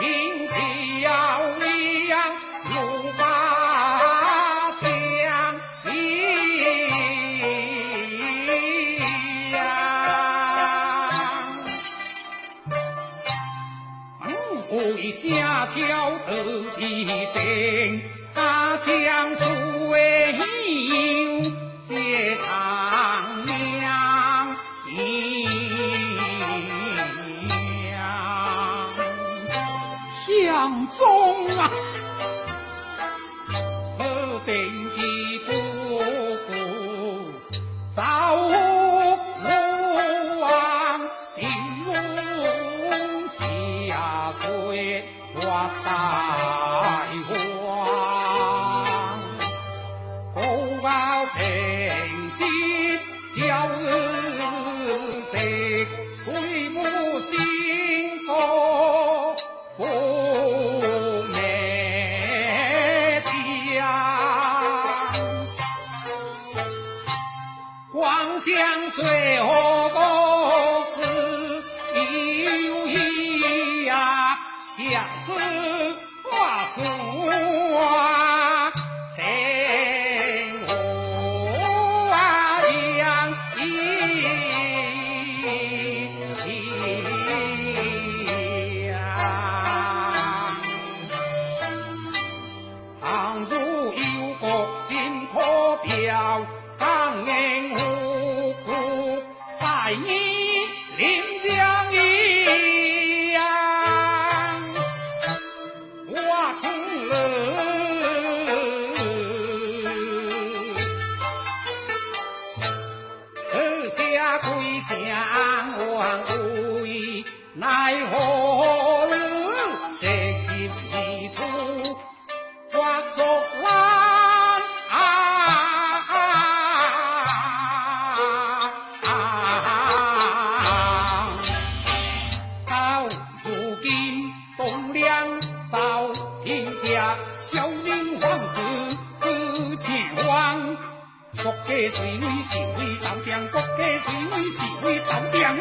听桥梁，路八，下桥头一镇，大江水。当中啊，我等一步步走路啊，顶风下水活在荒。不傲平贱就谁，鬼母心高。王江最后公子有意呀，下次把。你临江一样，画春楼，下归乡，我无奈何。国家最是威当家国家最威是为当家